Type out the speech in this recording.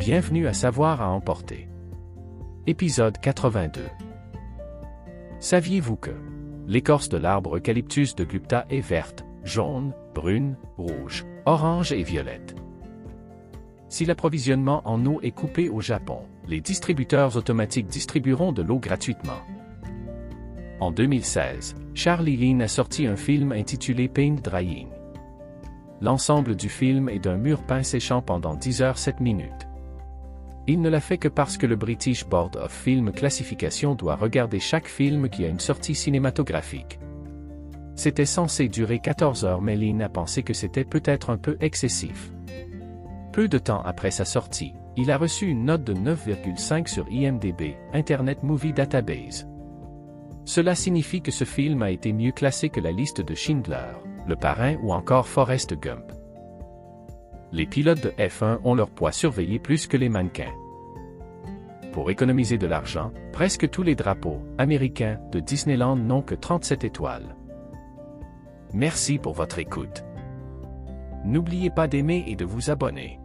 Bienvenue à Savoir à emporter. Épisode 82. Saviez-vous que l'écorce de l'arbre Eucalyptus de Gupta est verte, jaune, brune, rouge, orange et violette? Si l'approvisionnement en eau est coupé au Japon, les distributeurs automatiques distribueront de l'eau gratuitement. En 2016, Charlie Lean a sorti un film intitulé Paint Drying. L'ensemble du film est d'un mur peint séchant pendant 10 heures 7 minutes. Il ne l'a fait que parce que le British Board of Film Classification doit regarder chaque film qui a une sortie cinématographique. C'était censé durer 14 heures mais Lean a pensé que c'était peut-être un peu excessif. Peu de temps après sa sortie, il a reçu une note de 9,5 sur IMDB, Internet Movie Database. Cela signifie que ce film a été mieux classé que la liste de Schindler, Le Parrain ou encore Forrest Gump. Les pilotes de F1 ont leur poids surveillé plus que les mannequins. Pour économiser de l'argent, presque tous les drapeaux américains de Disneyland n'ont que 37 étoiles. Merci pour votre écoute. N'oubliez pas d'aimer et de vous abonner.